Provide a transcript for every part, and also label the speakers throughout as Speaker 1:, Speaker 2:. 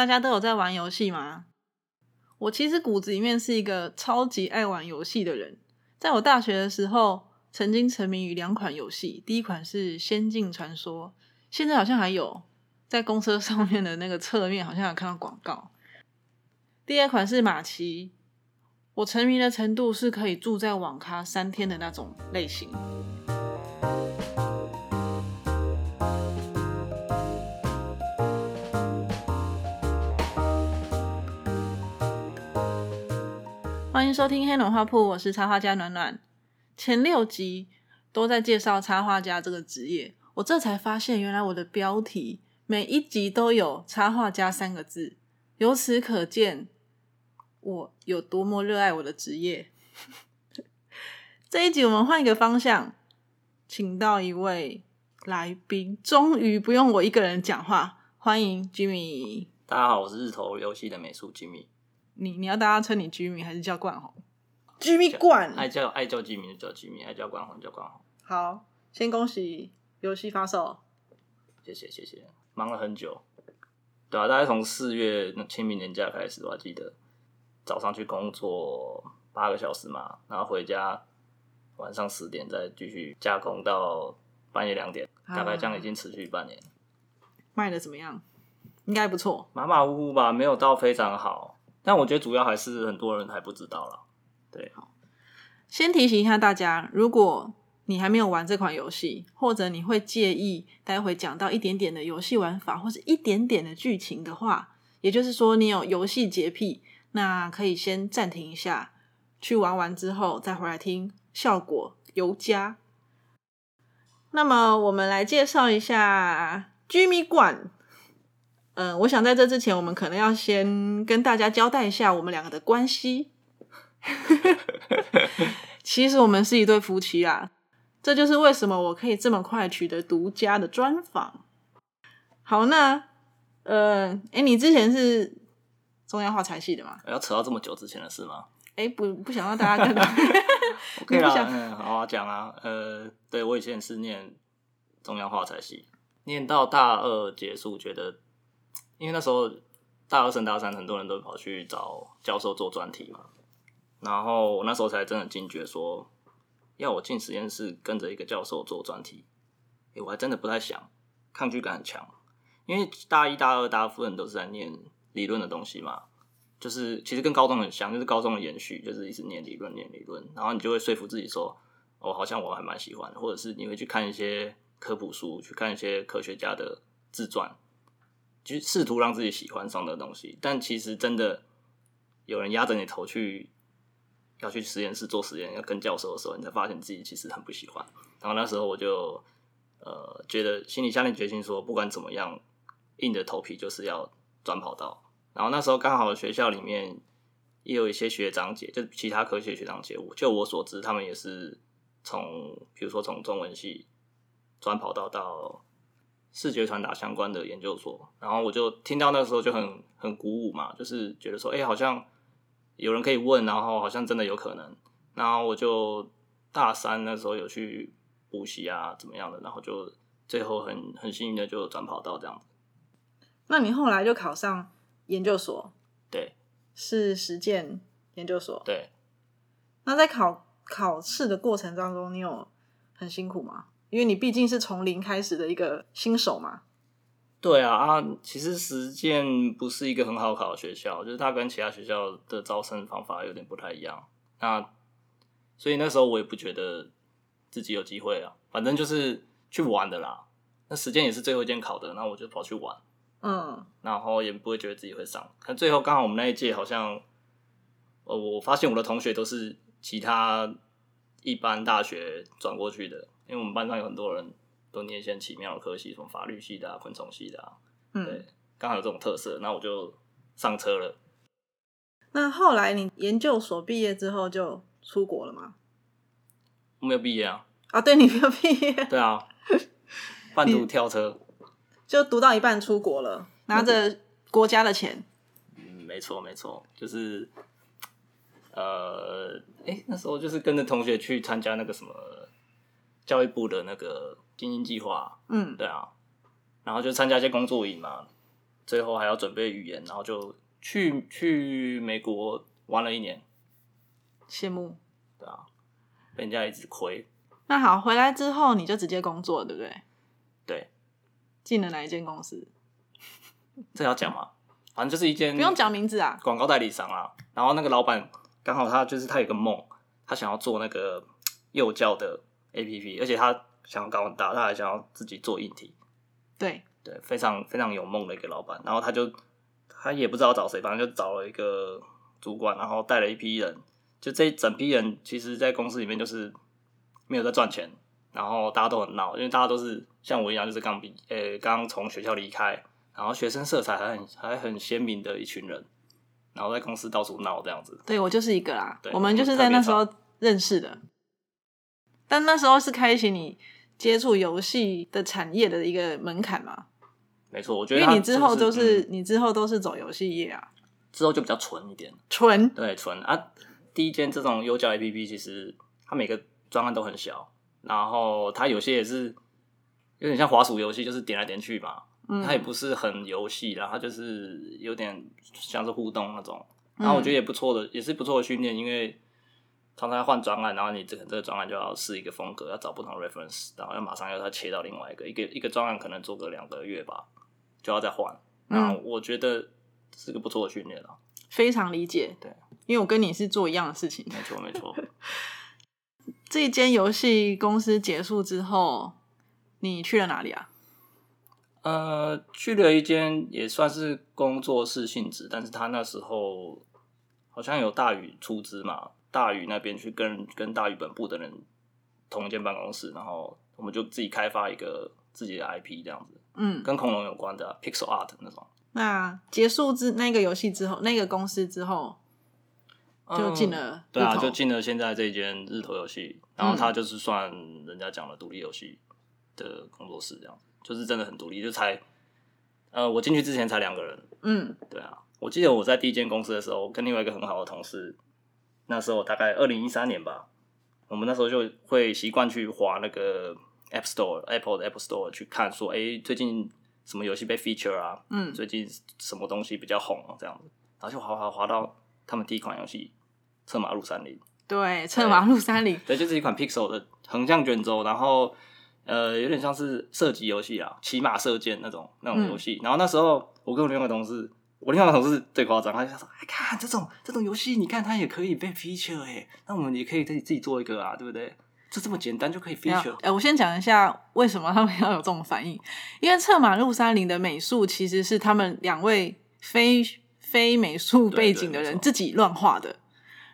Speaker 1: 大家都有在玩游戏吗？我其实骨子里面是一个超级爱玩游戏的人。在我大学的时候，曾经沉迷于两款游戏，第一款是《仙境传说》，现在好像还有在公车上面的那个侧面，好像有看到广告。第二款是马奇，我沉迷的程度是可以住在网咖三天的那种类型。欢迎收听黑暖画铺，我是插画家暖暖。前六集都在介绍插画家这个职业，我这才发现，原来我的标题每一集都有插画家三个字，由此可见我有多么热爱我的职业。这一集我们换一个方向，请到一位来宾，终于不用我一个人讲话，欢迎 Jimmy。
Speaker 2: 大家好，我是日头游戏的美术 Jimmy。
Speaker 1: 你你要大家称你 Jimmy 还是叫冠宏？Jimmy 冠，
Speaker 2: 爱叫爱叫 Jimmy 就叫 Jimmy，爱叫冠宏叫冠宏。
Speaker 1: 好，先恭喜游戏发售，
Speaker 2: 谢谢谢谢，忙了很久，对啊，大概从四月清明年假开始，我还记得早上去工作八个小时嘛，然后回家晚上十点再继续加工到半夜两点，大概这样已经持续半年。
Speaker 1: 卖的怎么样？应该不错，
Speaker 2: 马马虎虎吧，没有到非常好。但我觉得主要还是很多人还不知道了。对，好，
Speaker 1: 先提醒一下大家，如果你还没有玩这款游戏，或者你会介意待会讲到一点点的游戏玩法，或者一点点的剧情的话，也就是说你有游戏洁癖，那可以先暂停一下，去玩完之后再回来听，效果尤佳。那么我们来介绍一下居民馆。嗯，我想在这之前，我们可能要先跟大家交代一下我们两个的关系。其实我们是一对夫妻啊，这就是为什么我可以这么快取得独家的专访。好，那呃，哎，你之前是中央画材系的吗？
Speaker 2: 要扯到这么久之前的事吗？
Speaker 1: 哎，不，不想让大家跟。
Speaker 2: 可以啦，嗯，好好讲啊。呃，对我以前是念中央画材系，念到大二结束，觉得。因为那时候大二升大三，很多人都跑去找教授做专题嘛，然后我那时候才真的惊觉说，要我进实验室跟着一个教授做专题，哎，我还真的不太想，抗拒感很强。因为大一、大二大部分都是在念理论的东西嘛，就是其实跟高中很像，就是高中的延续，就是一直念理论、念理论，然后你就会说服自己说，哦，好像我还蛮喜欢，或者是你会去看一些科普书，去看一些科学家的自传。就试图让自己喜欢上的东西，但其实真的有人压着你头去要去实验室做实验，要跟教授的时候，你才发现自己其实很不喜欢。然后那时候我就呃觉得心里下定决心说，不管怎么样，硬着头皮就是要转跑道。然后那时候刚好学校里面也有一些学长姐，就其他科学学长姐，我就我所知，他们也是从比如说从中文系转跑道到。视觉传达相关的研究所，然后我就听到那时候就很很鼓舞嘛，就是觉得说，哎，好像有人可以问，然后好像真的有可能，然后我就大三那时候有去补习啊，怎么样的，然后就最后很很幸运的就转跑道这样子。
Speaker 1: 那你后来就考上研究所？
Speaker 2: 对，
Speaker 1: 是实践研究所。
Speaker 2: 对。
Speaker 1: 那在考考试的过程当中，你有很辛苦吗？因为你毕竟是从零开始的一个新手嘛。
Speaker 2: 对啊啊，其实实践不是一个很好考的学校，就是它跟其他学校的招生方法有点不太一样。那所以那时候我也不觉得自己有机会啊，反正就是去玩的啦。那实践也是最后一件考的，那我就跑去玩。嗯，然后也不会觉得自己会上。可最后刚好我们那一届好像，呃，我发现我的同学都是其他一般大学转过去的。因为我们班上有很多人都念一些奇妙的科系，什么法律系的啊、昆虫系的啊，对，刚好有这种特色，那我就上车了。
Speaker 1: 那后来你研究所毕业之后就出国了吗？
Speaker 2: 我没有毕业啊。
Speaker 1: 啊，对你没有毕业。
Speaker 2: 对啊，半途跳车，
Speaker 1: 就读到一半出国了，拿着国家的钱。
Speaker 2: 嗯，没错没错，就是呃，哎，那时候就是跟着同学去参加那个什么。教育部的那个精英计划，嗯，对啊，然后就参加一些工作营嘛，最后还要准备语言，然后就去去美国玩了一年。
Speaker 1: 羡慕，
Speaker 2: 对啊，被人家一直亏。
Speaker 1: 那好，回来之后你就直接工作，对不对？
Speaker 2: 对。
Speaker 1: 进了哪一间公司？
Speaker 2: 这要讲吗？反正就是一间
Speaker 1: 不用讲名字啊，
Speaker 2: 广告代理商啊。然后那个老板刚好他就是他有个梦，他想要做那个幼教的 APP，而且他想要搞很大，他还想要自己做硬体。
Speaker 1: 对
Speaker 2: 对，非常非常有梦的一个老板。然后他就他也不知道找谁，反正就找了一个主管，然后带了一批人。就这一整批人，其实，在公司里面就是没有在赚钱，然后大家都很闹，因为大家都是像我一样，就是刚毕呃刚从学校离开，然后学生色彩还很还很鲜明的一群人，然后在公司到处闹这样子。
Speaker 1: 对我就是一个啦，
Speaker 2: 对
Speaker 1: 我们就是在那时候认识的，但那时候是开启你接触游戏的产业的一个门槛嘛。
Speaker 2: 没错，我觉得
Speaker 1: 因为你之后都
Speaker 2: 是、
Speaker 1: 是、你之后都是走游戏业啊，
Speaker 2: 之后就比较纯一点，
Speaker 1: 纯
Speaker 2: 对纯啊。第一间这种优教 A P P，其实它每个专案都很小，然后它有些也是有点像滑鼠游戏，就是点来点去嘛。
Speaker 1: 嗯
Speaker 2: 它也不是很游戏啦，它就是有点像是互动那种。然后我觉得也不错的，也是不错的训练，因为常常要换专案，然后你这个这个专案就要试一个风格，要找不同的 reference，然后要马上要它切到另外一个，一个一个专案可能做个两个月吧，就要再换。那我觉得是个不错的训练了。
Speaker 1: 非常理解。
Speaker 2: 对，
Speaker 1: 因为我跟你是做一样的事情。
Speaker 2: 没错，没错。
Speaker 1: 这一间游戏公司结束之后，你去了哪里啊？
Speaker 2: 呃，去了一间也算是工作室性质，但是他那时候好像有大宇出资嘛，大宇那边去跟跟大宇本部的人同一间办公室，然后我们就自己开发一个自己的 IP 这样子，
Speaker 1: 嗯，
Speaker 2: 跟恐龙有关的、啊、pixel art 那种。
Speaker 1: 那结束之那个游戏之后，那个公司之后就进了、
Speaker 2: 嗯、对啊，就进了现在这间日头游戏，然后他就是算人家讲的独立游戏的工作室这样子。就是真的很独立，就才，呃，我进去之前才两个人，
Speaker 1: 嗯，
Speaker 2: 对啊，我记得我在第一间公司的时候，跟另外一个很好的同事，那时候大概二零一三年吧，我们那时候就会习惯去划那个 App Store，Apple 的 Apple Store 去看，说，哎，最近什么游戏被 feature 啊，
Speaker 1: 嗯，
Speaker 2: 最近什么东西比较红啊，这样子，然后就滑滑滑到他们第一款游戏《策马路三零》，
Speaker 1: 对，《策马路三零》，
Speaker 2: 对，就是一款 Pixel 的横向卷轴，然后。呃，有点像是射击游戏啊，骑马射箭那种那种游戏。嗯、然后那时候我跟我另外一个同事，我另外一个同事最夸张，他就说：“哎，看这种这种游戏，你看它也可以被 feature 哎，那我们也可以自己自己做一个啊，对不对？就这么简单就可以 feature。”
Speaker 1: 哎，我先讲一下为什么他们要有这种反应，因为《策马路三零》的美术其实是他们两位非非美术背景的人自己乱画的。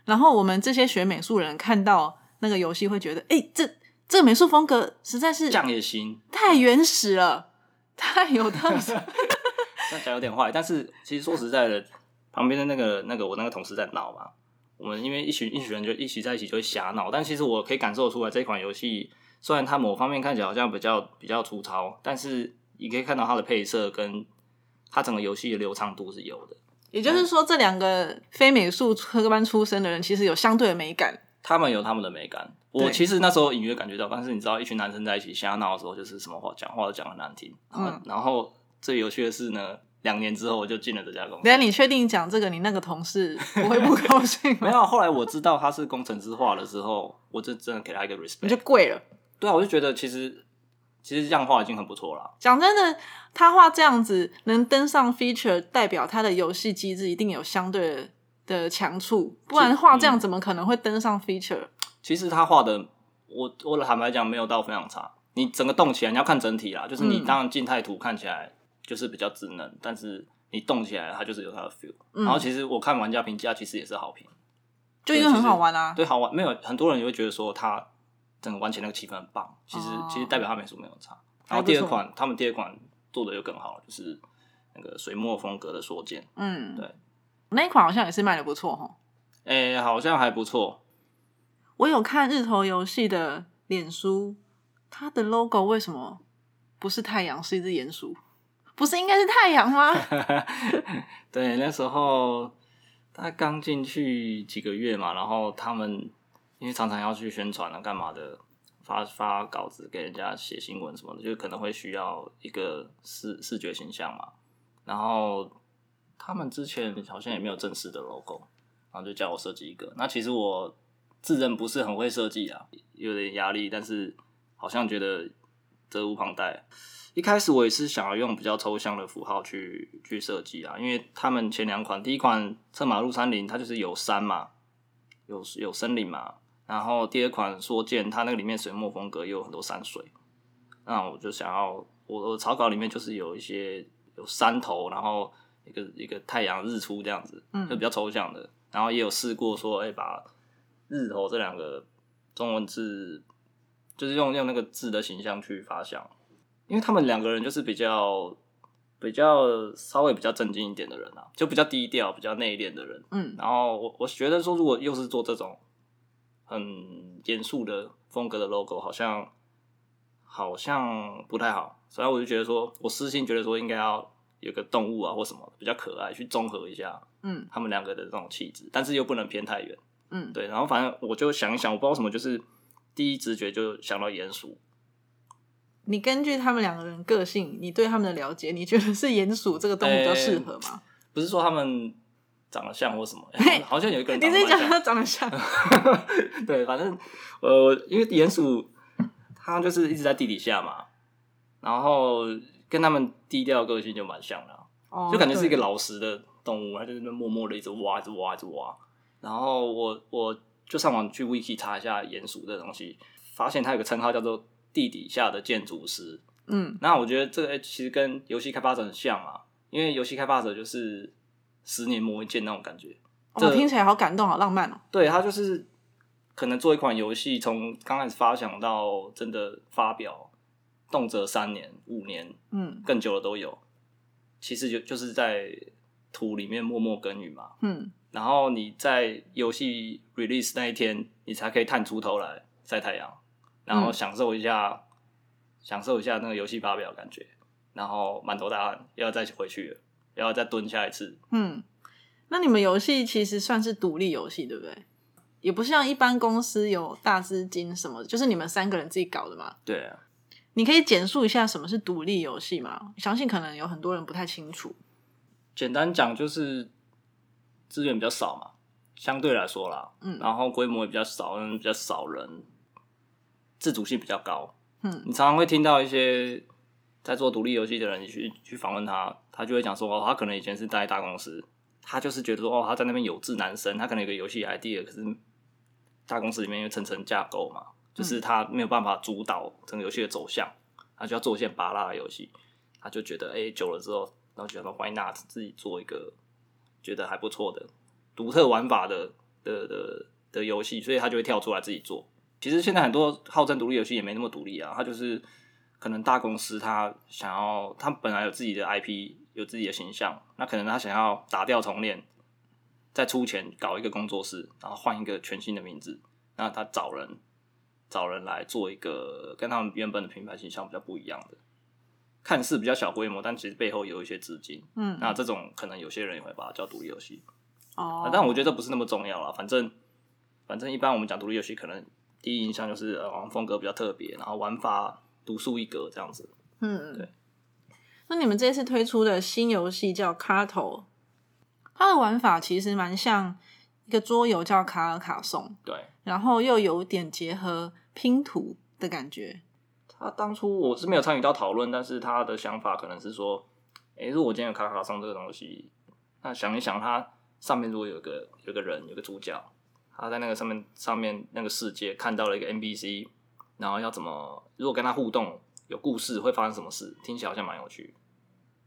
Speaker 1: 然后我们这些学美术人看到那个游戏，会觉得：“哎，这。”这个美术风格实在是
Speaker 2: 匠也行，
Speaker 1: 太原始了，太有特色。
Speaker 2: 这样讲有点坏，但是其实说实在的，旁边的那个那个我那个同事在闹嘛。我们因为一群一群人就一起在一起就会瞎闹，但其实我可以感受出来，这款游戏虽然它某方面看起来好像比较比较粗糙，但是你可以看到它的配色跟它整个游戏的流畅度是有的。
Speaker 1: 也就是说，这两个非美术科班出身的人，其实有相对的美感。
Speaker 2: 他们有他们的美感，我其实那时候隐约感觉到，但是你知道，一群男生在一起瞎闹的时候，就是什么话讲话都讲很难听。嗯，然后最有趣的是呢，两年之后我就进了这家公司。
Speaker 1: 等下你确定讲这个，你那个同事不会不高兴？
Speaker 2: 没有，后来我知道他是工程师画的时候，我就真的给他一个 respect，
Speaker 1: 你就跪了。
Speaker 2: 对啊，我就觉得其实其实这样画已经很不错了。
Speaker 1: 讲真的，他画这样子能登上 feature，代表他的游戏机制一定有相对的。的强处，不然画这样怎么可能会登上 feature？、嗯、
Speaker 2: 其实他画的，我我坦白讲没有到非常差。你整个动起来，你要看整体啦。就是你当然静态图看起来就是比较智能，但是你动起来，它就是有它的 feel、嗯。然后其实我看玩家评价，其实也是好评，
Speaker 1: 就因为很好玩啊。
Speaker 2: 对，好玩。没有很多人也会觉得说，它整个玩起来那个气氛很棒。其实、哦、其实代表他美术没有差。然后第二款，他们第二款做的又更好，就是那个水墨风格的缩剑。
Speaker 1: 嗯，
Speaker 2: 对。
Speaker 1: 那一款好像也是卖的不错哈，
Speaker 2: 哎、欸，好像还不错。
Speaker 1: 我有看日头游戏的脸书，它的 logo 为什么不是太阳，是一只鼹鼠？不是应该是太阳吗？
Speaker 2: 对，那时候他刚进去几个月嘛，然后他们因为常常要去宣传啊，干嘛的，发发稿子给人家写新闻什么的，就可能会需要一个视视觉形象嘛。然后他们之前好像也没有正式的 logo，然后就叫我设计一个。那其实我自认不是很会设计啊，有点压力，但是好像觉得责无旁贷。一开始我也是想要用比较抽象的符号去去设计啊，因为他们前两款，第一款策马路山林，它就是有山嘛，有有森林嘛，然后第二款说剑，它那个里面水墨风格也有很多山水，那我就想要我我草稿里面就是有一些有山头，然后一个一个太阳日出这样子，
Speaker 1: 嗯
Speaker 2: 就比较抽象的，然后也有试过说，哎、把日头这两个中文字，就是用用那个字的形象去发想。因为他们两个人就是比较比较稍微比较正经一点的人啊，就比较低调、比较内敛的人。
Speaker 1: 嗯
Speaker 2: 然后我我觉得说，如果又是做这种很严肃的风格的 logo，好像好像不太好。所以我就觉得说，我私心觉得说应该要有个动物啊或什么比较可爱，去综合一下
Speaker 1: 嗯
Speaker 2: 他们两个的这种气质，但是又不能偏太远。
Speaker 1: 嗯，
Speaker 2: 对，然后反正我就想一想，我不知道为什么，就是第一直觉就想到鼹鼠。
Speaker 1: 你根据他们两个人个性，你对他们的了解，你觉得是鼹鼠这个动物比较适合吗？
Speaker 2: 不是说他们长得像或什么，
Speaker 1: 嘿
Speaker 2: 好像有一个人
Speaker 1: 你
Speaker 2: 长得蛮像
Speaker 1: 自己讲他长得像，
Speaker 2: 对，反正呃，因为鼹鼠它就是一直在地底下嘛，然后跟他们低调个性就蛮像的啊、
Speaker 1: 哦
Speaker 2: 就感觉是一个老实的动物，它就是那边默默的一直挖，一直挖，一直挖。然后我我就上网去 wiki 查一下鼹鼠这东西，发现它有个称号叫做地底下的建筑师。
Speaker 1: 嗯
Speaker 2: 那我觉得这个其实跟游戏开发者很像啊，因为游戏开发者就是十年磨一剑那种感觉。我
Speaker 1: 哦，听起来好感动，好浪漫哦。
Speaker 2: 对他就是可能做一款游戏，从刚开始发想到真的发表，动辄三年、五年，
Speaker 1: 嗯
Speaker 2: 更久的都有。其实就就是在土里面默默耕耘嘛。
Speaker 1: 嗯
Speaker 2: 然后你在游戏 release 那一天，你才可以探出头来晒太阳，然后
Speaker 1: 嗯
Speaker 2: 享受一下，享受一下那个游戏发表的感觉，然后满头大汗，又要再回去了，又要再蹲下一次。
Speaker 1: 嗯，那你们游戏其实算是独立游戏，对不对？也不像一般公司有大资金什么，就是你们三个人自己搞的嘛。
Speaker 2: 对啊，
Speaker 1: 你可以简述一下什么是独立游戏吗？相信可能有很多人不太清楚。
Speaker 2: 简单讲就是资源比较少嘛，相对来说啦，
Speaker 1: 嗯
Speaker 2: 然后规模也比较少，嗯比较少人，自主性比较高。
Speaker 1: 嗯
Speaker 2: 你常常会听到一些在做独立游戏的人，你去去访问他，他就会讲说，哦，他可能以前是待大公司，他就是觉得说，哦，他在那边有志难伸，他可能有个游戏 idea，可是大公司里面因为层层架构嘛，就是他没有办法主导整个游戏的走向，他就要做一些拔辣的游戏，他就觉得，哎、久了之后，然后觉得 why not 自己做一个觉得还不错的独特玩法的的的的游戏，所以他就会跳出来自己做。其实现在很多号称独立游戏也没那么独立啊，他就是可能大公司他想要，他本来有自己的 IP，有自己的形象，那可能他想要打掉重练，再出钱搞一个工作室，然后换一个全新的名字，那他找人找人来做一个跟他们原本的品牌形象比较不一样的，看似比较小规模，但其实背后有一些资金。
Speaker 1: 嗯，
Speaker 2: 那这种可能有些人也会把它叫独立游戏，
Speaker 1: 哦
Speaker 2: 啊，但我觉得这不是那么重要了。反正反正一般我们讲独立游戏，可能第一印象就是呃，好像风格比较特别，然后玩法独树一格这样子。
Speaker 1: 嗯，嗯
Speaker 2: 对。
Speaker 1: 那你们这次推出的新游戏叫《卡头》，它的玩法其实蛮像一个桌游叫卡尔卡颂，
Speaker 2: 对，
Speaker 1: 然后又有点结合拼图的感觉。
Speaker 2: 他当初我是没有参与到讨论，但是他的想法可能是说，诶、如果我今天有卡卡上这个东西，那想一想，它上面如果有个有个人，有个主角，他在那个上面上面那个世界看到了一个 NPC，然后要怎么如果跟他互动，有故事会发生什么事，听起来好像蛮有趣。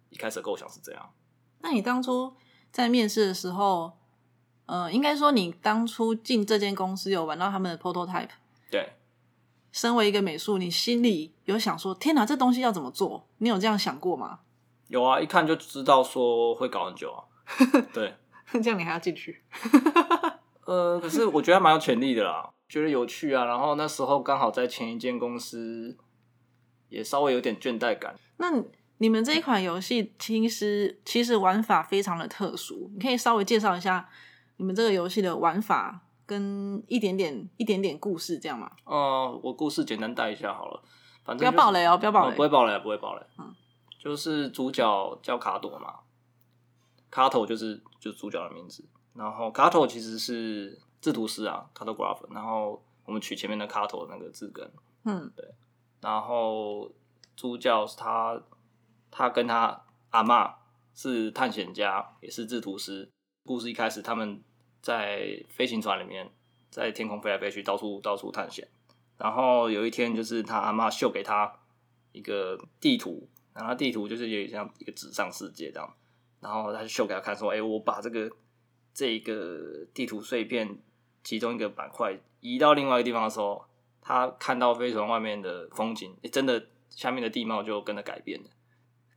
Speaker 2: 一开始的构想是这样，
Speaker 1: 那你当初在面试的时候，呃，应该说你当初进这间公司有玩到他们的 prototype。
Speaker 2: 对，
Speaker 1: 身为一个美术，你心里有想说：“天哪，这东西要怎么做？”你有这样想过吗？
Speaker 2: 有啊，一看就知道说会搞很久啊。对，
Speaker 1: 这样你还要进去？
Speaker 2: 呃，可是我觉得还蛮有潜力的啦，觉得有趣啊。然后那时候刚好在前一间公司，也稍微有点倦怠感。
Speaker 1: 那你们这一款游戏其实其实玩法非常的特殊，你可以稍微介绍一下你们这个游戏的玩法跟一点点一点点故事，这样吗？
Speaker 2: 呃，我故事简单带一下好了，反正、
Speaker 1: 不要爆雷哦，不要爆雷。
Speaker 2: 不会爆雷，不会爆雷。
Speaker 1: 嗯，
Speaker 2: 就是主角叫卡朵嘛，卡头就是就是主角的名字，然后卡头其实是制图师啊，cartographer，然后我们取前面的卡头那个字根，
Speaker 1: 嗯，
Speaker 2: 对，然后主教是他，他跟他阿嬷是探险家，也是制图师。故事一开始，他们在飞行船里面，在天空飞来飞去，到处到处探险。然后有一天，就是他阿嬷秀给他一个地图，然后地图就是有点像一个纸上世界这样。然后他就秀给他看，说：“哎，我把这个这个地图碎片其中一个板块移到另外一个地方的时候，他看到飞船外面的风景，真的下面的地貌就跟着改变了。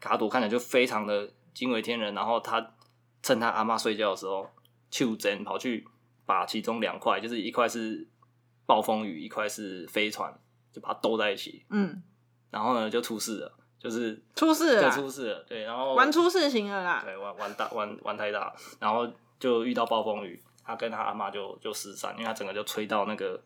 Speaker 2: 卡朵看起来就非常的惊为天人。然后他趁他阿妈睡觉的时候，就真跑去把其中两块，就是一块是暴风雨，一块是飞船，就把它兜在一起。
Speaker 1: 嗯，
Speaker 2: 然后呢，就出事了，就是
Speaker 1: 出事了，
Speaker 2: 出事了，对，然后
Speaker 1: 玩出事情了啦，
Speaker 2: 对，玩玩大玩玩太大，然后就遇到暴风雨，他跟他阿妈就就失散，因为他整个就吹到那个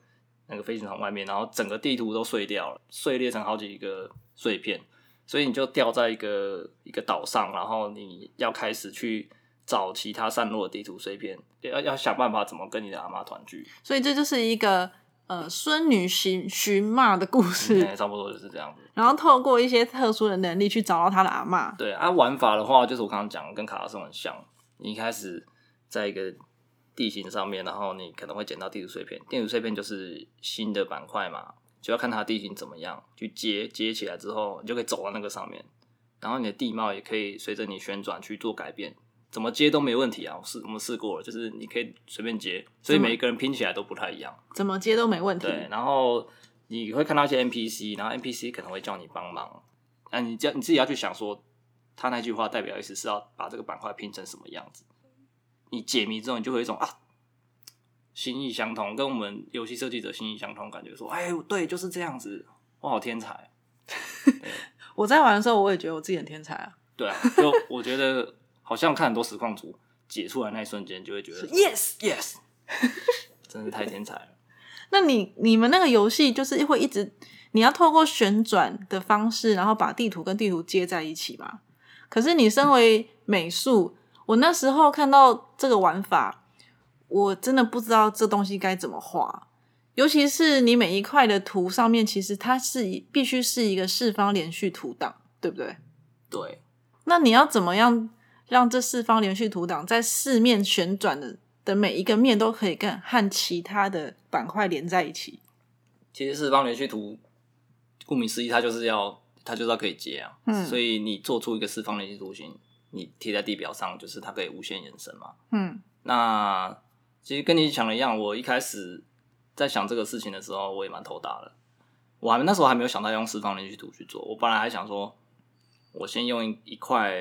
Speaker 2: 那个飞行场外面，然后整个地图都碎掉了，碎裂成好几个碎片，所以你就掉在一个一个岛上，然后你要开始去找其他散落的地图碎片，要要想办法怎么跟你的阿妈团聚，
Speaker 1: 所以这就是一个呃孙女寻寻骂的故事，
Speaker 2: 哎差不多就是这样子。
Speaker 1: 然后透过一些特殊的能力去找到他的阿妈。
Speaker 2: 对啊，玩法的话，就是我刚刚讲的，跟卡拉松很像。你一开始在一个地形上面，然后你可能会捡到地图碎片，地图碎片就是新的板块嘛，就要看它的地形怎么样，去接接起来之后，你就可以走到那个上面，然后你的地貌也可以随着你旋转去做改变，怎么接都没问题啊。我试我们试过了，就是你可以随便接，所以每一个人拼起来都不太一样。
Speaker 1: 怎么接都没问题。
Speaker 2: 对，然后你会看到一些 NPC，然后 NPC 可能会叫你帮忙，那你叫你自己要去想说，他那句话代表意思是要把这个板块拼成什么样子。你解谜之后，你就会有一种啊，心意相通，跟我们游戏设计者心意相通，感觉说，哎，对，就是这样子，我好天才。
Speaker 1: 我在玩的时候，我也觉得我自己很天才啊。
Speaker 2: 对啊，就我觉得好像看很多实况组解出来那一瞬间，就会觉得
Speaker 1: Yes
Speaker 2: yes，真是太天才了。
Speaker 1: 那你你们那个游戏就是会一直你要透过旋转的方式，然后把地图跟地图接在一起吧？可是你身为美术，我那时候看到这个玩法，我真的不知道这东西该怎么画。尤其是你每一块的图上面，其实它是必须是一个四方连续图档，对不对？
Speaker 2: 对，
Speaker 1: 那你要怎么样让这四方连续图档在四面旋转的的每一个面都可以跟和其他的板块连在一起？
Speaker 2: 其实四方连续图，顾名思义，它就是要它就是要可以接啊。
Speaker 1: 嗯
Speaker 2: 所以你做出一个四方连续图形，你贴在地表上，就是它可以无限延伸嘛。
Speaker 1: 嗯
Speaker 2: 那其实跟你想的一样，我一开始在想这个事情的时候，我也蛮头大的。我还那时候还没有想到用四方连续图去做，我本来还想说，我先用一一块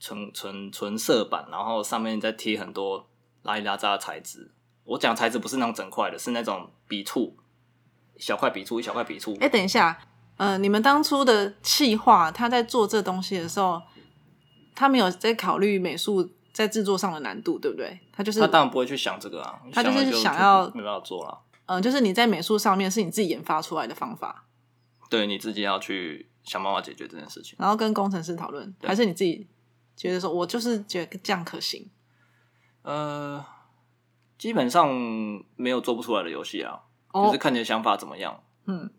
Speaker 2: 纯纯纯色板，然后上面再贴很多拉里拉扎的材质。我讲材质不是那种整块的，是那种笔触，小块笔触，一小块笔触。
Speaker 1: 哎，等一下，呃，你们当初的企划，他在做这东西的时候，他没有在考虑美术在制作上的难度，对不对？他就是
Speaker 2: 他当然不会去想这个啊，
Speaker 1: 他就是
Speaker 2: 想
Speaker 1: 要
Speaker 2: 没办法做了。
Speaker 1: 嗯、呃就是你在美术上面是你自己研发出来的方法，
Speaker 2: 对，你自己要去想办法解决这件事情。
Speaker 1: 然后跟工程师讨论，还是你自己觉得说，我就是觉得这样可行？
Speaker 2: 呃，基本上没有做不出来的游戏啊，
Speaker 1: 哦
Speaker 2: 就是看你的想法怎么样。
Speaker 1: 嗯，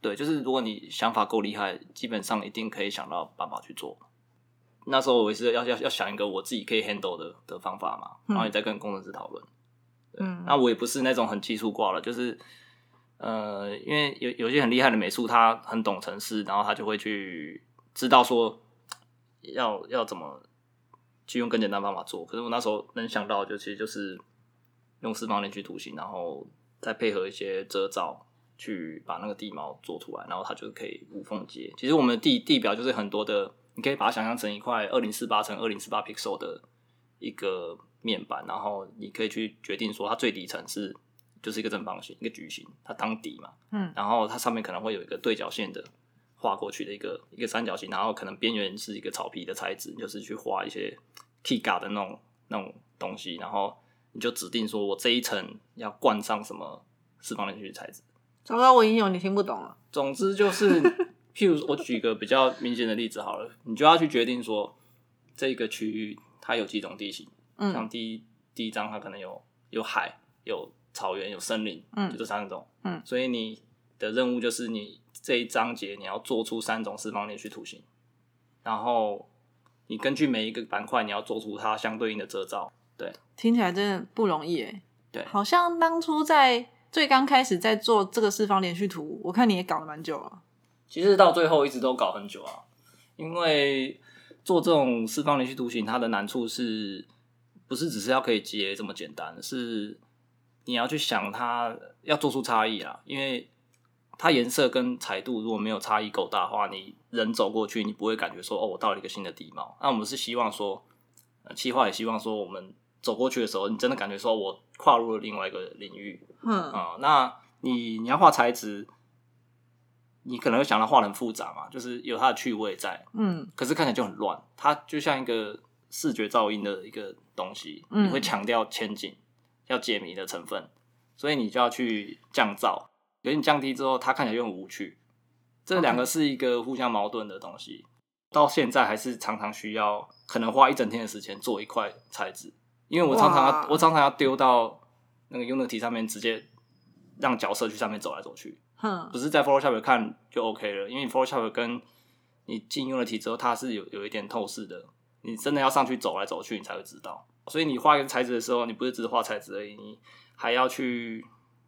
Speaker 2: 对，就是如果你想法够厉害，基本上一定可以想到办法去做。那时候我也是要要要想一个我自己可以 handle 的的方法嘛，
Speaker 1: 嗯
Speaker 2: 然后你再跟工程师讨论。
Speaker 1: 嗯，
Speaker 2: 那我也不是那种很技术挂了，就是呃，因为有有些很厉害的美术，他很懂城市，然后他就会去知道说要要怎么去用更简单方法做。可是我那时候能想到，就其实就是用四方连续图形，然后再配合一些遮罩，去把那个地貌做出来，然后它就可以无缝接。其实我们的地地表就是很多的，你可以把它想象成一块二零四八乘二零四八 pixel 的一个面板，然后你可以去决定说它最底层是就是一个正方形，一个矩形，它当底嘛，
Speaker 1: 嗯，
Speaker 2: 然后它上面可能会有一个对角线的画过去的一个一个三角形，然后可能边缘是一个草皮的材质，就是去画一些 Kiga 的那种那种东西，然后你就指定说我这一层要灌上什么四方连续材质。
Speaker 1: 糟糕，我已经有你听不懂了。
Speaker 2: 总之就是，譬如我举个比较明显的例子好了，你就要去决定说这个区域它有几种地形，
Speaker 1: 嗯
Speaker 2: 像第一第一章它可能有有海、有草原、有森林，
Speaker 1: 嗯
Speaker 2: 就这三种，
Speaker 1: 嗯，
Speaker 2: 所以你的任务就是你这一章节你要做出三种四方连续图形，然后你根据每一个板块你要做出它相对应的遮罩，对
Speaker 1: 听起来真的不容易诶。
Speaker 2: 对
Speaker 1: 好像当初在最刚开始在做这个四方连续图，我看你也搞了蛮久了。
Speaker 2: 其实到最后一直都搞很久啊，因为做这种四方连续图形，它的难处是不是只是要可以接这么简单？是你要去想它要做出差异啊，因为它颜色跟彩度如果没有差异够大的话，你人走过去，你不会感觉说哦，我到了一个新的地貌。那我们是希望说，呃，企划也希望说，我们走过去的时候，你真的感觉说我跨入了另外一个领域，
Speaker 1: 嗯，
Speaker 2: 啊、那你你要画材质，你可能会想到画得很复杂嘛，就是有它的趣味在，
Speaker 1: 嗯。
Speaker 2: 可是看起来就很乱，它就像一个视觉噪音的一个东西，
Speaker 1: 嗯
Speaker 2: 你会强调前景，要解谜的成分，所以你就要去降噪，可是你降低之后，它看起来就很无趣，这两个是一个互相矛盾的东西。到现在还是常常需要，可能花一整天的时间做一块材质，因为我常常要，我常常要丢到那个 Unity 上面，直接让角色去上面走来走去，
Speaker 1: 哼
Speaker 2: 不，是在 Photoshop 看就 OK 了，因为 Photoshop 跟你进 Unity 之后，它是有有一点透视的，你真的要上去走来走去，你才会知道。所以你画一个材质的时候，你不是只是画材质而已，你还要去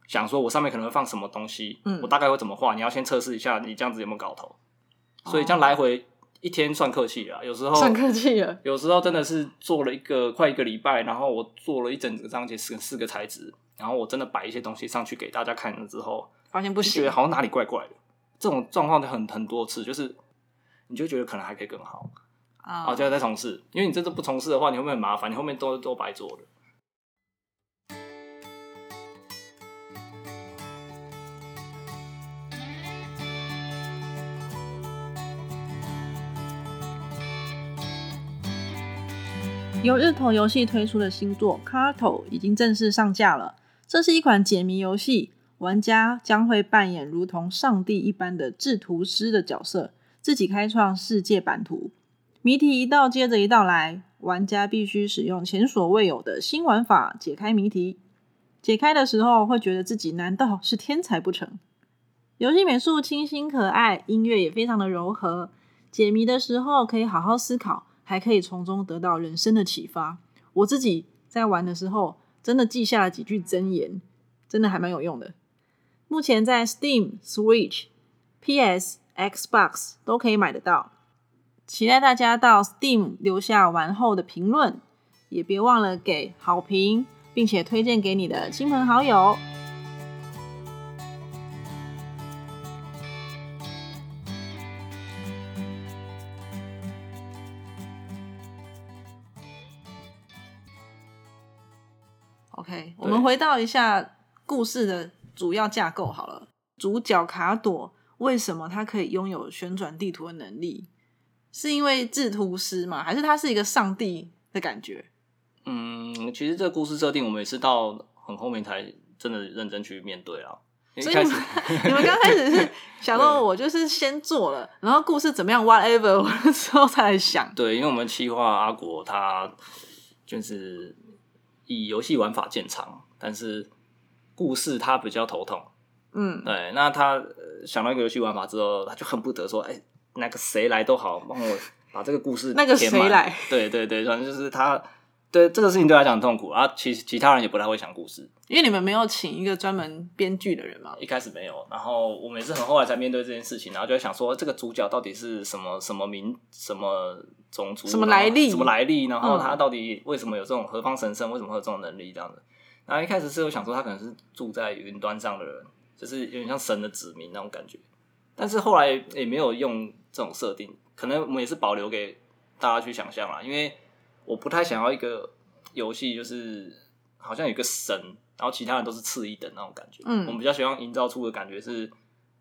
Speaker 2: 想说，我上面可能会放什么东西，
Speaker 1: 嗯
Speaker 2: 我大概会怎么画，你要先测试一下你这样子有没有搞头。所以这样
Speaker 1: 哦
Speaker 2: 来回一天算客气了，有时候
Speaker 1: 算客气了。
Speaker 2: 有时候真的是做了一个快一个礼拜，然后我做了一整个章节四四个材质，然后我真的摆一些东西上去给大家看了之后，
Speaker 1: 发现不行
Speaker 2: 觉得，好像哪里怪怪的。这种状况很很多次，就是你就觉得可能还可以更好，
Speaker 1: 啊
Speaker 2: 啊，就要再从事。因为你真的不从事的话，你会不会很麻烦？你后面都都白做了。
Speaker 1: 由日头游戏推出的新作《Carto》已经正式上架了。这是一款解谜游戏，玩家将会扮演如同上帝一般的制图师的角色，自己开创世界版图。谜题一道接着一道来，玩家必须使用前所未有的新玩法解开谜题。解开的时候会觉得自己难道是天才不成？游戏美术清新可爱，音乐也非常的柔和。解谜的时候可以好好思考，还可以从中得到人生的启发。我自己在玩的时候，真的记下了几句箴言，真的还蛮有用的。目前在 Steam、Switch、PS、Xbox 都可以买得到，期待大家到 Steam 留下玩后的评论，也别忘了给好评，并且推荐给你的亲朋好友。OK，我们回到一下故事的主要架构好了。主角卡朵为什么他可以拥有旋转地图的能力？是因为制图师吗？还是他是一个上帝的感觉？
Speaker 2: 嗯，其实这个故事设定，我们也是到很后面才真的认真去面对啊。因为
Speaker 1: 所以你们 你们刚开始是想说，我就是先做了，然后故事怎么样，whatever，我那时候才来想。
Speaker 2: 对，因为我们企划阿国他就是以游戏玩法见长，但是故事他比较头痛。
Speaker 1: 嗯，
Speaker 2: 对，那他呃想到一个游戏玩法之后，他就恨不得说，哎、那个谁来都好，帮我把这个故事
Speaker 1: 那个谁来？
Speaker 2: 对对对，反正就是他对这个事情对他讲很痛苦，啊，其其他人也不太会想故事，
Speaker 1: 因为你们没有请一个专门编剧的人嘛。
Speaker 2: 一开始没有，然后我们也是很后来才面对这件事情，然后就在想说，这个主角到底是什么什么名什么种族
Speaker 1: 什么来历
Speaker 2: 什么来历，然后
Speaker 1: 嗯
Speaker 2: 他到底为什么有这种何方神圣，为什么会有这种能力这样子。然后一开始是有想说他可能是住在云端上的人，就是有点像神的子民那种感觉，但是后来也没有用这种设定，可能我们也是保留给大家去想象啦，因为我不太想要一个游戏就是好像有个神，然后其他人都是次一等那种感觉。
Speaker 1: 嗯
Speaker 2: 我们比较希望营造出的感觉是，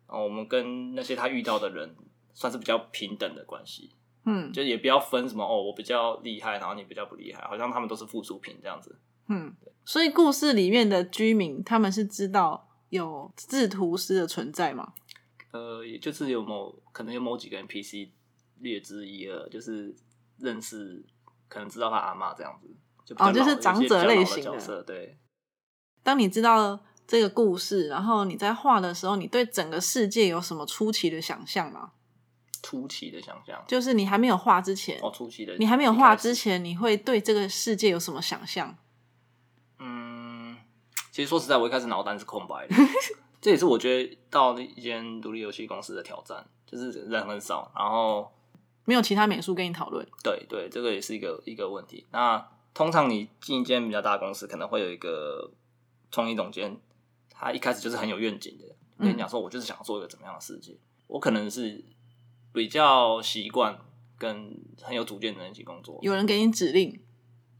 Speaker 2: 哦，我们跟那些他遇到的人算是比较平等的关系，
Speaker 1: 嗯
Speaker 2: 就也不要分什么哦，我比较厉害，然后你比较不厉害，好像他们都是附属品这样子。
Speaker 1: 嗯，所以故事里面的居民他们是知道有制图师的存在吗？
Speaker 2: 呃，也就是有某可能有某几个 NPC 略知一二，就是认识可能知道他阿妈这样子，就
Speaker 1: 哦，就是长者类型
Speaker 2: 的角色。对，
Speaker 1: 当你知道这个故事，然后你在画的时候，你对整个世界有什么出奇的想象吗？
Speaker 2: 出奇的想象，
Speaker 1: 就是你还没有画之前，
Speaker 2: 哦，出奇的，
Speaker 1: 你还没有画之前，你会对这个世界有什么想象？
Speaker 2: 嗯，其实说实在，我一开始脑袋是空白的，这也是我觉得到一间独立游戏公司的挑战，就是人很少，然后
Speaker 1: 没有其他美术跟你讨论。
Speaker 2: 对对，这个也是一个一个问题。那通常你进一间比较大公司，可能会有一个创意总监，他一开始就是很有愿景的，跟你讲说，我就是想做一个怎么样的世界，我可能是。比较习惯跟很有主见的人一起工作，
Speaker 1: 有人给你指令，
Speaker 2: 对，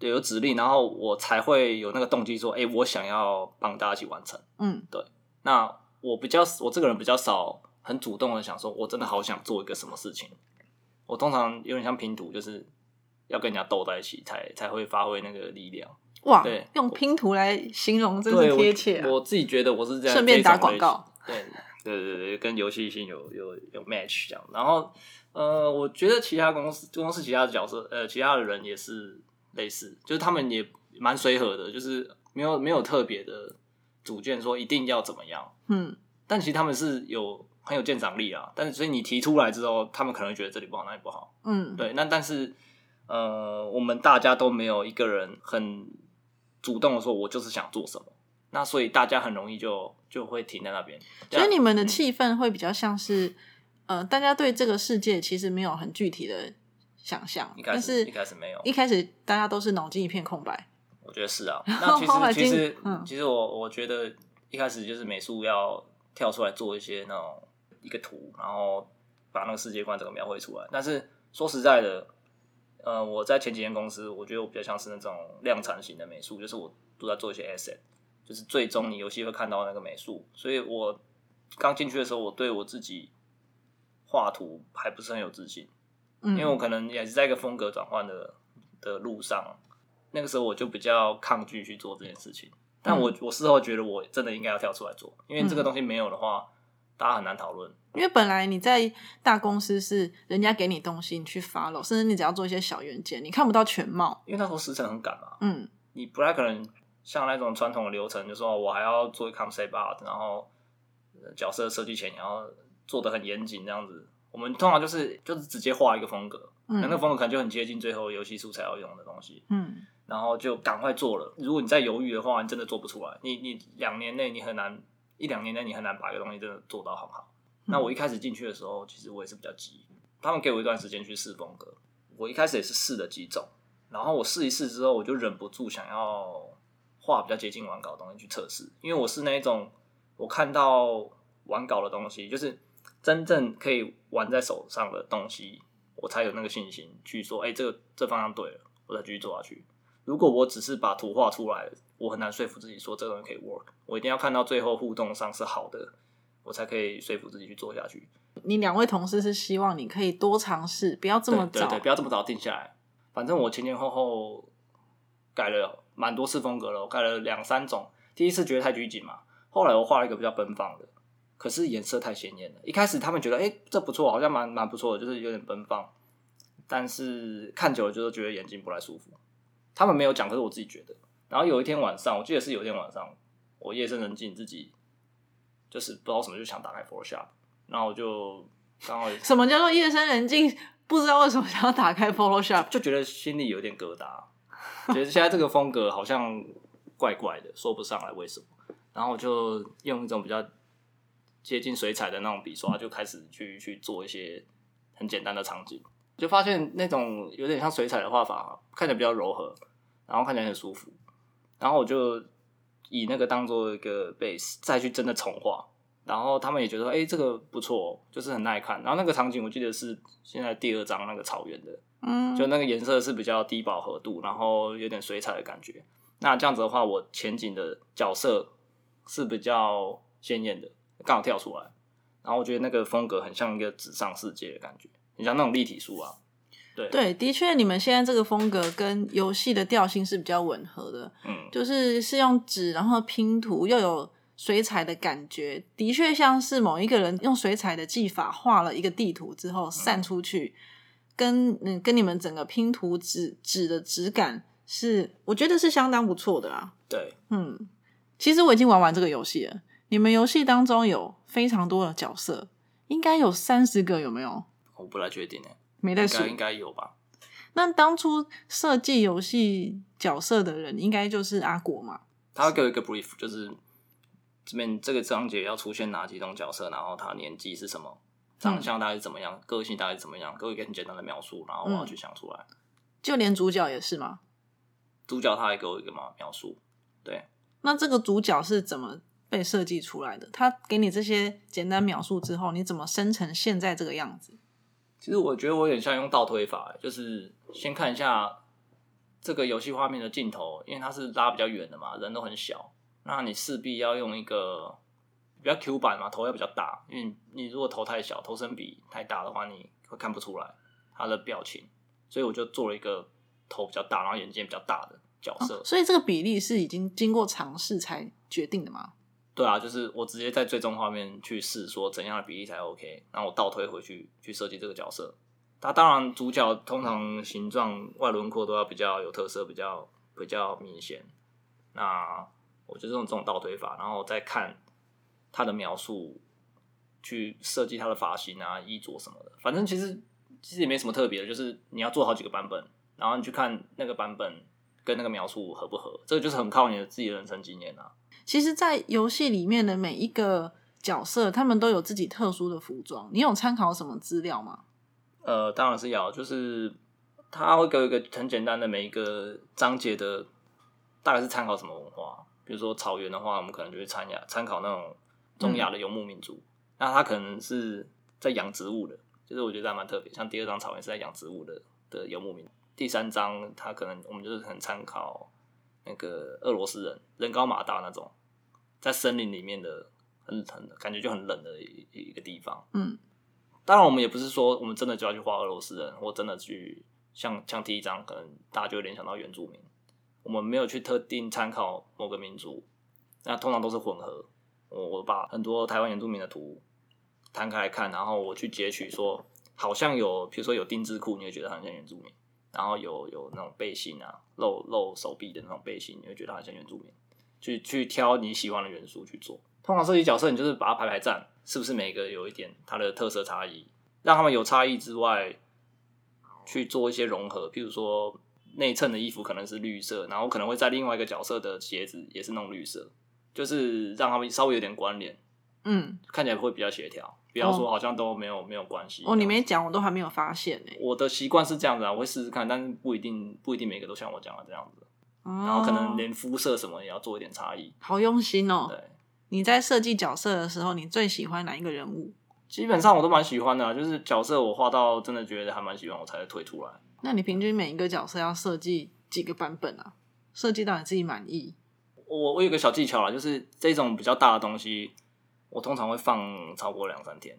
Speaker 2: 有指令，然后我才会有那个动机说，哎，我想要帮大家一起完成。
Speaker 1: 嗯，
Speaker 2: 对。那我比较，我这个人比较少，很主动的想说，我真的好想做一个什么事情。我通常有点像拼图，就是要跟人家斗在一起，才才会发挥那个力量。
Speaker 1: 哇，
Speaker 2: 对，
Speaker 1: 用拼图来形容真是贴切。
Speaker 2: 我自己觉得我是这样，
Speaker 1: 顺便打广告。
Speaker 2: 对。对对对，跟游戏性有有有 match 这样，然后呃，我觉得其他公司公司其他的角色，呃，其他的人也是类似，就是他们也蛮随和的，就是没有没有特别的主见说一定要怎么样，
Speaker 1: 嗯，
Speaker 2: 但其实他们是有很有鉴赏力啊，但是所以你提出来之后，他们可能觉得这里不好，那里不好，
Speaker 1: 嗯，
Speaker 2: 对，那但是呃，我们大家都没有一个人很主动的说，我就是想做什么。那所以大家很容易就就会停在那边，
Speaker 1: 所以你们的气氛会比较像是，呃，大家对这个世界其实没有很具体的想象，但是
Speaker 2: 一开始没有，
Speaker 1: 一开始大家都是脑筋一片空白。
Speaker 2: 我觉得是啊，那其实其实其实我我觉得一开始就是美术要跳出来做一些那种一个图，然后把那个世界观整个描绘出来。但是说实在的，呃，我在前几间公司，我觉得我比较像是那种量产型的美术，就是我都在做一些 asset。就是最终你游戏会看到那个美术，所以我刚进去的时候，我对我自己画图还不是很有自信，
Speaker 1: 因
Speaker 2: 为我可能也是在一个风格转换的的路上，那个时候我就比较抗拒去做这件事情。但我我事后觉得我真的应该要跳出来做，因为这个东西没有的话，大家很难讨论。
Speaker 1: 因为本来你在大公司是人家给你东西你去 follow，甚至你只要做一些小元件，你看不到全貌，
Speaker 2: 因为那时候时辰很赶嘛。
Speaker 1: 嗯，
Speaker 2: 你不太可能。像那种传统的流程，就说我还要做一 concept art，然后角色设计前也要做的很严谨，这样子。我们通常就是就是直接画一个风格，那个风格可能就很接近最后游戏素材要用的东西。
Speaker 1: 嗯，
Speaker 2: 然后就赶快做了。如果你再犹豫的话，你真的做不出来。你你两年内你很难，一两年内你很难把一个东西真的做到很好。那我一开始进去的时候，其实我也是比较急，他们给我一段时间去试风格。我一开始也是试了几种，然后我试一试之后，我就忍不住想要。画比较接近完稿的东西去测试，因为我是那一种，我看到完稿的东西，就是真正可以玩在手上的东西，我才有那个信心去说，哎，这个这方向对了，我再继续做下去。如果我只是把图画出来，我很难说服自己说这个东西可以 work。我一定要看到最后互动上是好的，我才可以说服自己去做下去。
Speaker 1: 你两位同事是希望你可以多尝试，不要这么
Speaker 2: 早，对，不要这么早定下来。反正我前前后后改了。蛮多次风格了，我改了两三种。第一次觉得太拘谨嘛，后来我画了一个比较奔放的，可是颜色太鲜艳了。一开始他们觉得，哎，这不错，好像蛮蛮不错的，就是有点奔放。但是看久了就是觉得眼睛不太舒服。他们没有讲，可是我自己觉得。然后有一天晚上，我记得是有一天晚上，我夜深人静，自己就是不知道什么就想打开 Photoshop，然后我就刚好
Speaker 1: 什么叫做夜深人静？不知道为什么想要打开 Photoshop，
Speaker 2: 就觉得心里有点疙瘩。觉得现在这个风格好像怪怪的，说不上来为什么。然后我就用一种比较接近水彩的那种笔刷，就开始去去做一些很简单的场景，就发现那种有点像水彩的画法，看起来比较柔和，然后看起来很舒服。然后我就以那个当做一个 base，再去真的重画。然后他们也觉得，哎，这个不错，就是很耐看。然后那个场景我记得是现在第二张那个草原的。
Speaker 1: 嗯，
Speaker 2: 就那个颜色是比较低饱和度，然后有点水彩的感觉。那这样子的话，我前景的角色是比较鲜艳的，刚好跳出来。然后我觉得那个风格很像一个纸上世界的感觉，很像那种立体书啊。对
Speaker 1: 对，的确，你们现在这个风格跟游戏的调性是比较吻合的。
Speaker 2: 嗯，
Speaker 1: 就是是用纸，然后拼图，又有水彩的感觉，的确像是某一个人用水彩的技法画了一个地图之后散出去。跟嗯跟你们整个拼图纸纸的质感是，我觉得是相当不错的啦。
Speaker 2: 对，
Speaker 1: 嗯，其实我已经玩完这个游戏了。你们游戏当中有非常多的角色，应该有三十个，有没有？
Speaker 2: 我不太确定诶，
Speaker 1: 没在数，
Speaker 2: 应该有吧？
Speaker 1: 那当初设计游戏角色的人，应该就是阿果嘛？
Speaker 2: 他给我一个 brief，就是这边这个章节要出现哪几种角色，然后他年纪是什么，长相大概是怎么样，个性大概是怎么样，给我一个很简单的描述，然后我要去想出来。
Speaker 1: 就连主角也是吗？
Speaker 2: 主角他还给我一个嘛描述，对。
Speaker 1: 那这个主角是怎么被设计出来的？他给你这些简单描述之后，你怎么生成现在这个样子？
Speaker 2: 其实我觉得我有点像用倒推法，就是先看一下这个游戏画面的镜头，因为它是拉比较远的嘛，人都很小，那你势必要用一个比较 Q 版嘛，头要比较大，因为你如果头太小，头身比太大的话，你会看不出来他的表情，所以我就做了一个头比较大，然后眼睛比较大的角色。
Speaker 1: 所以这个比例是已经经过尝试才决定的吗？
Speaker 2: 对啊，就是我直接在最终画面去试，说怎样的比例才 OK，然后我倒推回去去设计这个角色。他当然主角通常形状外轮廓都要比较有特色，比较比较明显。那我就用这种倒推法，然后再看他的描述，去设计他的发型啊、衣着什么的。反正其实其实也没什么特别的，就是你要做好几个版本，然后你去看那个版本跟那个描述合不合。这个就是很靠你的自己的人生经验啊。
Speaker 1: 其实，在游戏里面的每一个角色，他们都有自己特殊的服装。你有参考什么资料吗？
Speaker 2: 呃，当然是要，就是他会给一个很简单的每一个章节的，大概是参考什么文化。比如说草原的话，我们可能就会参亚参考那种中亚的游牧民族。那他可能是在养植物的，就是我觉得还蛮特别。像第二张草原是在养植物的的游牧民，第三章他可能我们就是很参考。那个俄罗斯人人高马大那种，在森林里面的很很感觉就很冷的一一个地方。
Speaker 1: 嗯，
Speaker 2: 当然我们也不是说我们真的就要去画俄罗斯人，或真的去像像第一章，可能大家就会联想到原住民。我们没有去特定参考某个民族，那通常都是混合。我我把很多台湾原住民的图摊开来看，然后我去截取说，好像有，比如说有丁字裤，你会觉得很像原住民。然后有有那种背心啊，露露手臂的那种背心，你会觉得很像原住民。去去挑你喜欢的元素去做。通常设计角色，你就是把它排排站，是不是每个有一点它的特色差异，让他们有差异之外，去做一些融合。譬如说内衬的衣服可能是绿色，然后可能会在另外一个角色的鞋子也是弄绿色，就是让他们稍微有点关联，
Speaker 1: 嗯，
Speaker 2: 看起来会比较协调。不要说好像都没有没有关系
Speaker 1: 哦，你没讲我都还没有发现呢。
Speaker 2: 我的习惯是这样子啊，我会试试看，但是不一定不一定每个都像我讲的这样子。然后可能连肤色什么也要做一点差异。
Speaker 1: 好用心哦。
Speaker 2: 对，
Speaker 1: 你在设计角色的时候，你最喜欢哪一个人物？
Speaker 2: 基本上我都蛮喜欢的，啊就是角色我画到真的觉得还蛮喜欢，我才会推出来。
Speaker 1: 那你平均每一个角色要设计几个版本啊？设计到你自己满意？
Speaker 2: 我我有个小技巧啊，就是这种比较大的东西，我通常会放超过两三天。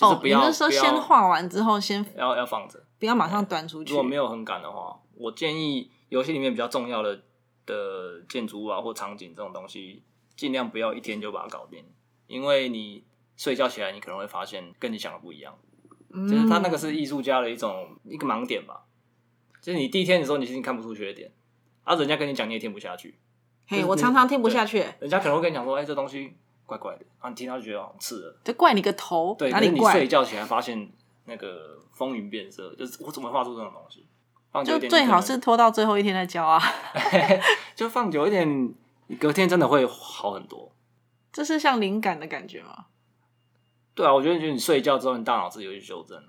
Speaker 2: 哦，
Speaker 1: 你是说先画完之后先
Speaker 2: 要要放着，
Speaker 1: 不要马上端出去。
Speaker 2: 如果没有很赶的话，我建议游戏里面比较重要的的建筑物啊或场景这种东西，尽量不要一天就把它搞定，因为你睡觉起来，你可能会发现跟你想的不一样。就是他那个是艺术家的一种一个盲点吧，就是你第一天的时候你其实看不出缺点，啊，人家跟你讲你也听不下去。
Speaker 1: 嘿，我常常听不下去，
Speaker 2: 人家可能会跟你讲说，哎，这东西。怪怪的，啊，你听到就觉得好像刺耳，
Speaker 1: 就怪你个头，
Speaker 2: 对，
Speaker 1: 哪里怪？
Speaker 2: 你睡觉起来发现那个风云变色，就是我怎么画出这种东西？放久一点，
Speaker 1: 最好是拖到最后一天再交啊。
Speaker 2: 就放久一点，你隔天真的会好很多。
Speaker 1: 这是像灵感的感觉吗？
Speaker 2: 对啊，我觉得就你睡觉之后，你大脑自己会去修正。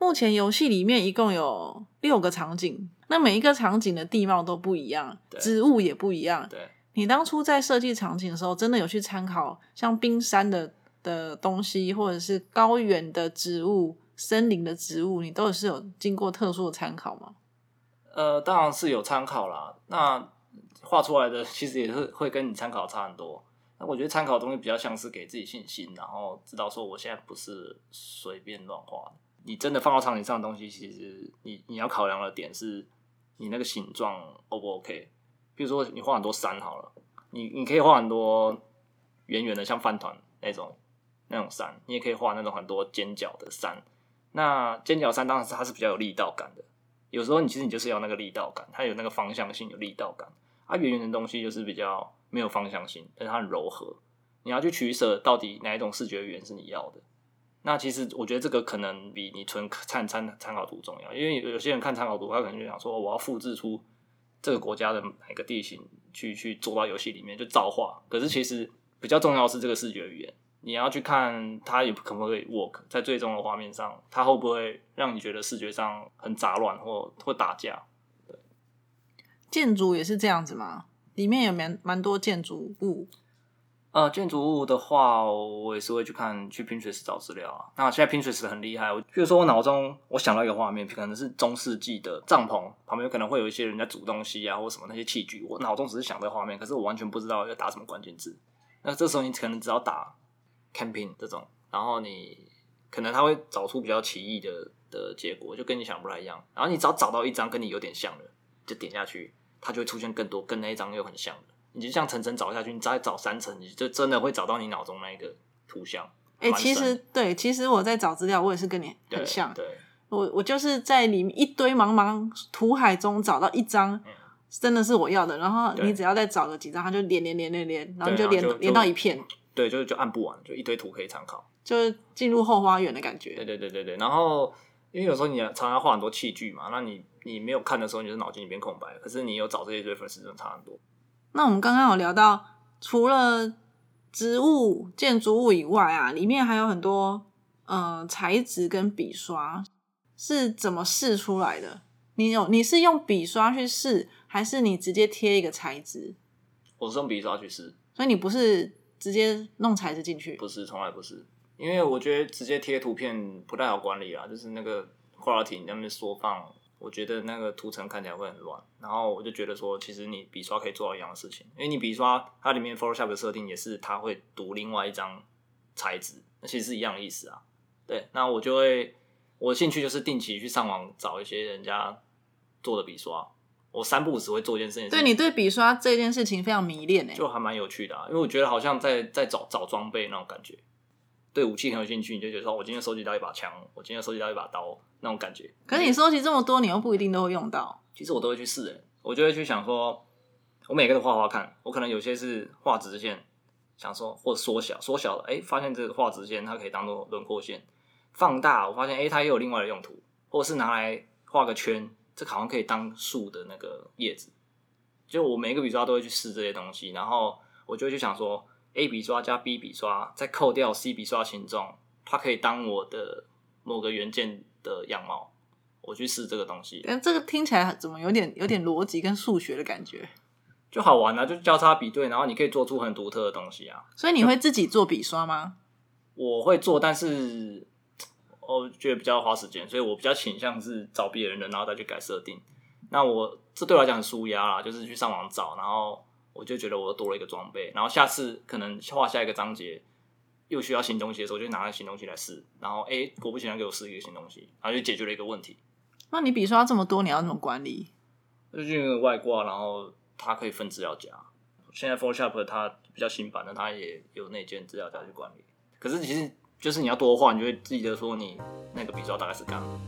Speaker 1: 目前游戏里面一共有六个场景，那每一个场景的地貌都不一样，植物也不一样。
Speaker 2: 对。
Speaker 1: 你当初在设计场景的时候，真的有去参考像冰山的的东西，或者是高原的植物、森林的植物，你都是有经过特殊的参考吗？
Speaker 2: 呃，当然是有参考啦。那画出来的其实也是会跟你参考差很多。那我觉得参考的东西比较像是给自己信心，然后知道说我现在不是随便乱画。你真的放到场景上的东西，其实你你要考量的点是你那个形状 O 不 OK？比如说你画很多山好了，你你可以画很多圆圆的像饭团那种那种山，你也可以画那种很多尖角的山。那尖角山当然是它是比较有力道感的，有时候你其实你就是要那个力道感，它有那个方向性，有力道感。啊，圆圆的东西就是比较没有方向性，但是它很柔和。你要去取舍，到底哪一种视觉语言是你要的？那其实我觉得这个可能比你纯看参参考图重要，因为有些人看参考图，他可能就想说，我要复制出这个国家的哪个地形去去做到游戏里面就造化。可是其实比较重要是这个视觉语言，你要去看它有可不可以 work 在最终的画面上，它会不会让你觉得视觉上很杂乱或或打架？对，
Speaker 1: 建筑也是这样子吗？里面有蛮蛮多建筑物。
Speaker 2: 呃，建筑物的话，我也是会去看去 Pinterest 找资料啊。那现在 Pinterest 很厉害，我比如说我脑中我想到一个画面，可能是中世纪的帐篷旁边可能会有一些人在煮东西啊，或什么那些器具。我脑中只是想这个画面，可是我完全不知道要打什么关键字。那这时候你可能只要打 camping 这种，然后你可能他会找出比较奇异的的结果，就跟你想不太一样。然后你只要找到一张跟你有点像的，就点下去，它就会出现更多跟那一张又很像的。你就像层层找下去，你再找三层，你就真的会找到你脑中那一个图像。
Speaker 1: 哎，其实对，其实我在找资料，我也是跟你很像。
Speaker 2: 对，
Speaker 1: 我我就是在里面一堆茫茫图海中找到一张，真的是我要的。然后你只要再找个几张，它就连连连连连，然后就连连到一片。
Speaker 2: 对，就就按不完，就一堆图可以参考，
Speaker 1: 就是进入后花园的感觉。
Speaker 2: 对对对对对。然后因为有时候你常常画很多器具嘛，那你你没有看的时候，你就脑筋一片空白。可是你有找这些 reference，真的差很多。
Speaker 1: 那我们刚刚有聊到，除了植物、建筑物以外啊，里面还有很多呃材质跟笔刷是怎么试出来的？你有你是用笔刷去试，还是你直接贴一个材质？
Speaker 2: 我是用笔刷去试，
Speaker 1: 所以你不是直接弄材质进去？
Speaker 2: 不是，从来不是，因为我觉得直接贴图片不太好管理啊，就是那个 quality 那边缩放。我觉得那个图层看起来会很乱，然后我就觉得说，其实你笔刷可以做到一样的事情，因为你笔刷它里面 Photoshop 的设定也是它会读另外一张材质，那其实是一样的意思啊。对，那我就会我的兴趣就是定期去上网找一些人家做的笔刷，我三不五时会做一件事情。
Speaker 1: 对你对笔刷这件事情非常迷恋哎，
Speaker 2: 就还蛮有趣的啊，因为我觉得好像在在找找装备那种感觉。对武器很有兴趣，你就觉得说，我今天收集到一把枪，我今天收集到一把刀，那种感觉。
Speaker 1: 可是你收集这么多，你又不一定都会用到。
Speaker 2: 其实我都会去试诶，我就会去想说，我每个都画画看，我可能有些是画直线，想说或者缩小，缩小了，哎，发现这个画直线它可以当做轮廓线，放大，我发现哎，它也有另外的用途，或者是拿来画个圈，这好像可以当树的那个叶子。就我每一个笔刷都会去试这些东西，然后我就会去想说。A 笔刷加 B 笔刷，再扣掉 C 笔刷形状，它可以当我的某个元件的样貌。我去试这个东西，
Speaker 1: 但这个听起来怎么有点有点逻辑跟数学的感觉？
Speaker 2: 就好玩啊，就交叉比对，然后你可以做出很独特的东西啊。
Speaker 1: 所以你会自己做笔刷吗？
Speaker 2: 我会做，但是我觉得比较花时间，所以我比较倾向是找别人的，然后再去改设定。那我这对我来讲很舒压啦，就是去上网找，然后。我就觉得我多了一个装备，然后下次可能画下一个章节又需要新东西的时候，就拿那新东西来试，然后哎，果不其然给我试一个新东西，然后就解决了一个问题。
Speaker 1: 那你笔刷这么多，你要怎么管理？
Speaker 2: 就是外挂，然后它可以分资料夹。现在 Photoshop 它比较新版的，它也有内建资料夹去管理。可是其实就是你要多画，你就会记得说你那个笔刷大概是干嘛。